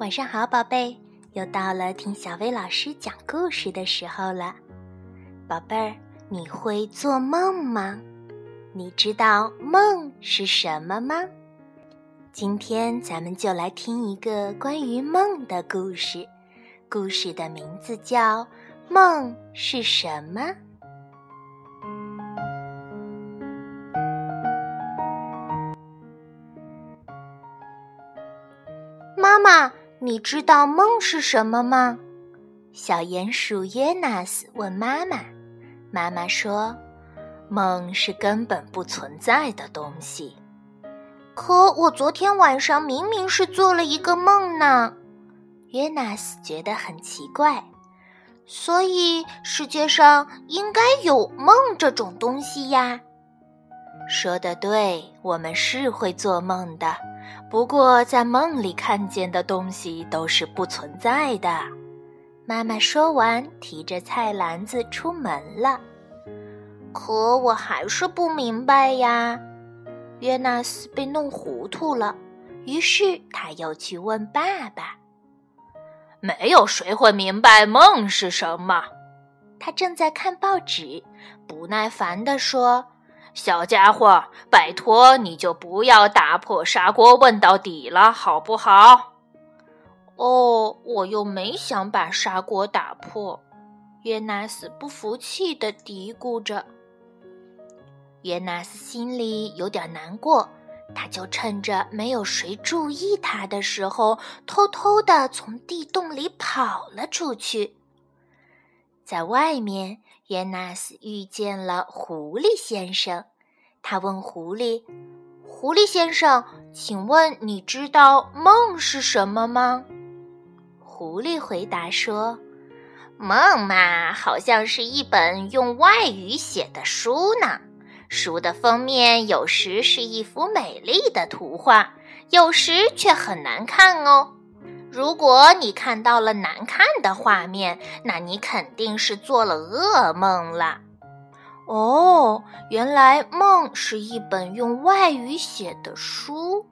晚上好，宝贝，又到了听小薇老师讲故事的时候了。宝贝儿，你会做梦吗？你知道梦是什么吗？今天咱们就来听一个关于梦的故事，故事的名字叫《梦是什么》。妈妈。你知道梦是什么吗？小鼹鼠约纳斯问妈妈。妈妈说：“梦是根本不存在的东西。”可我昨天晚上明明是做了一个梦呢。约纳斯觉得很奇怪。所以世界上应该有梦这种东西呀。说的对，我们是会做梦的。不过，在梦里看见的东西都是不存在的。妈妈说完，提着菜篮子出门了。可我还是不明白呀。约纳斯被弄糊涂了，于是他又去问爸爸。没有谁会明白梦是什么。他正在看报纸，不耐烦地说。小家伙，拜托你就不要打破砂锅问到底了，好不好？哦，我又没想把砂锅打破。约纳斯不服气的嘀咕着。约纳斯心里有点难过，他就趁着没有谁注意他的时候，偷偷的从地洞里跑了出去。在外面。约纳斯遇见了狐狸先生，他问狐狸：“狐狸先生，请问你知道梦是什么吗？”狐狸回答说：“梦嘛，好像是一本用外语写的书呢。书的封面有时是一幅美丽的图画，有时却很难看哦。”如果你看到了难看的画面，那你肯定是做了噩梦了。哦，原来梦是一本用外语写的书。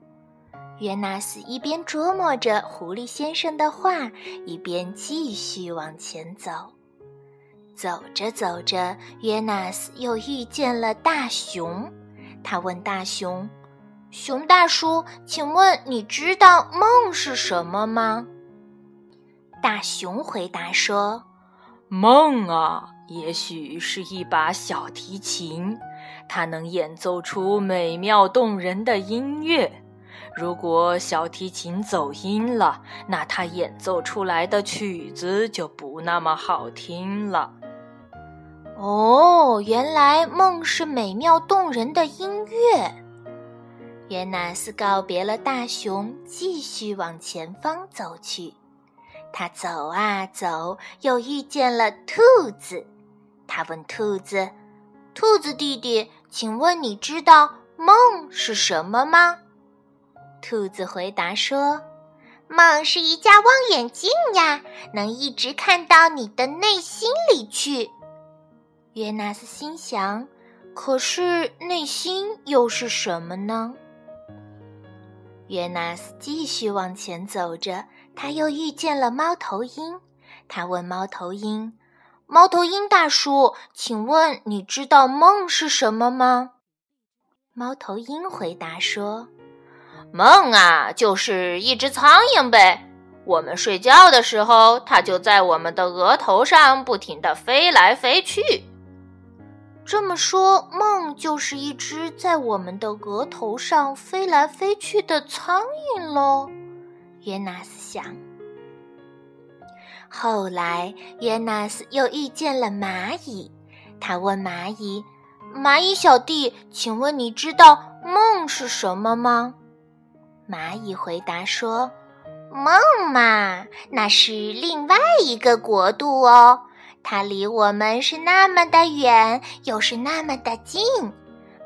约纳斯一边琢磨着狐狸先生的话，一边继续往前走。走着走着，约纳斯又遇见了大熊。他问大熊。熊大叔，请问你知道梦是什么吗？大熊回答说：“梦啊，也许是一把小提琴，它能演奏出美妙动人的音乐。如果小提琴走音了，那它演奏出来的曲子就不那么好听了。”哦，原来梦是美妙动人的音乐。约纳斯告别了大熊，继续往前方走去。他走啊走，又遇见了兔子。他问兔子：“兔子弟弟，请问你知道梦是什么吗？”兔子回答说：“梦是一架望远镜呀，能一直看到你的内心里去。”约纳斯心想：“可是内心又是什么呢？”约纳斯继续往前走着，他又遇见了猫头鹰。他问猫头鹰：“猫头鹰大叔，请问你知道梦是什么吗？”猫头鹰回答说：“梦啊，就是一只苍蝇呗。我们睡觉的时候，它就在我们的额头上不停地飞来飞去。”这么说，梦就是一只在我们的额头上飞来飞去的苍蝇喽？约纳斯想。后来，约纳斯又遇见了蚂蚁，他问蚂蚁：“蚂蚁小弟，请问你知道梦是什么吗？”蚂蚁回答说：“梦嘛，那是另外一个国度哦。”它离我们是那么的远，又是那么的近，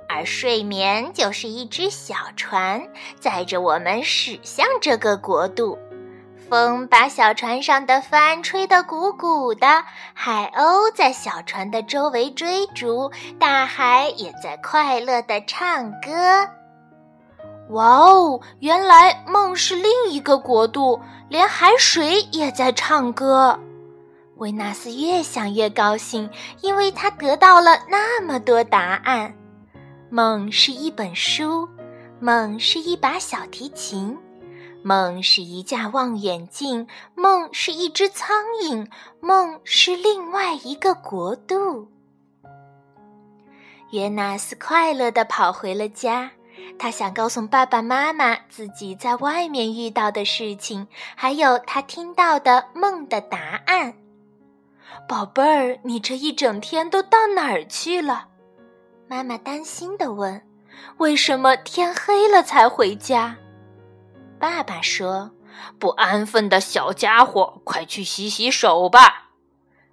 而睡眠就是一只小船，载着我们驶向这个国度。风把小船上的帆吹得鼓鼓的，海鸥在小船的周围追逐，大海也在快乐地唱歌。哇哦，原来梦是另一个国度，连海水也在唱歌。维纳斯越想越高兴，因为他得到了那么多答案。梦是一本书，梦是一把小提琴，梦是一架望远镜，梦是一只苍蝇，梦是另外一个国度。约纳斯快乐地跑回了家，他想告诉爸爸妈妈自己在外面遇到的事情，还有他听到的梦的答案。宝贝儿，你这一整天都到哪儿去了？妈妈担心地问。为什么天黑了才回家？爸爸说：“不安分的小家伙，快去洗洗手吧，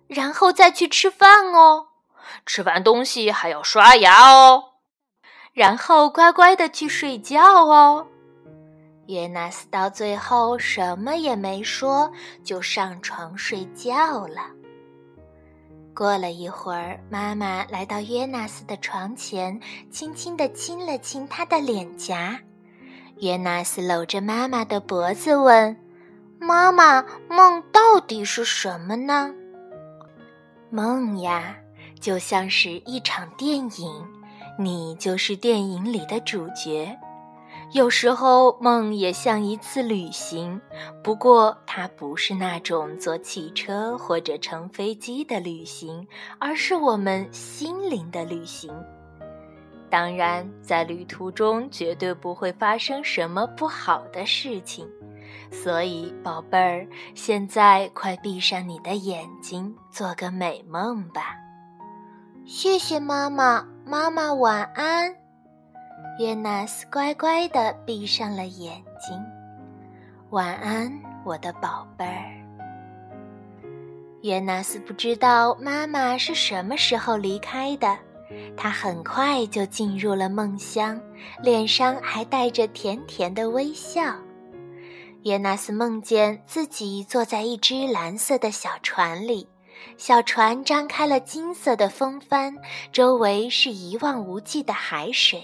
然后再去吃饭哦。吃完东西还要刷牙哦，然后乖乖的去睡觉哦。”约纳斯到最后什么也没说，就上床睡觉了。过了一会儿，妈妈来到约纳斯的床前，轻轻地亲了亲他的脸颊。约纳斯搂着妈妈的脖子问：“妈妈，梦到底是什么呢？”梦呀，就像是一场电影，你就是电影里的主角。有时候梦也像一次旅行，不过它不是那种坐汽车或者乘飞机的旅行，而是我们心灵的旅行。当然，在旅途中绝对不会发生什么不好的事情，所以宝贝儿，现在快闭上你的眼睛，做个美梦吧。谢谢妈妈，妈妈晚安。约纳斯乖乖地闭上了眼睛，晚安，我的宝贝儿。约纳斯不知道妈妈是什么时候离开的，他很快就进入了梦乡，脸上还带着甜甜的微笑。约纳斯梦见自己坐在一只蓝色的小船里，小船张开了金色的风帆，周围是一望无际的海水。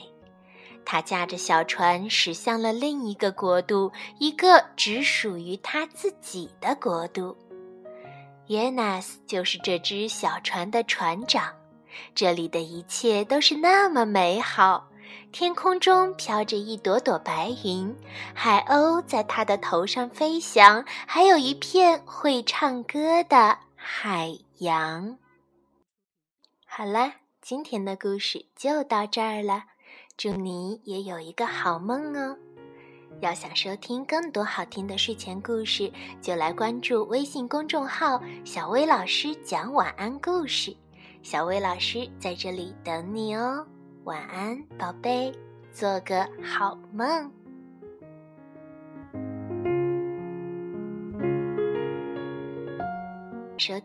他驾着小船驶向了另一个国度，一个只属于他自己的国度。约纳斯就是这只小船的船长。这里的一切都是那么美好，天空中飘着一朵朵白云，海鸥在他的头上飞翔，还有一片会唱歌的海洋。好了，今天的故事就到这儿了。祝你也有一个好梦哦！要想收听更多好听的睡前故事，就来关注微信公众号“小薇老师讲晚安故事”。小薇老师在这里等你哦，晚安，宝贝，做个好梦。收听。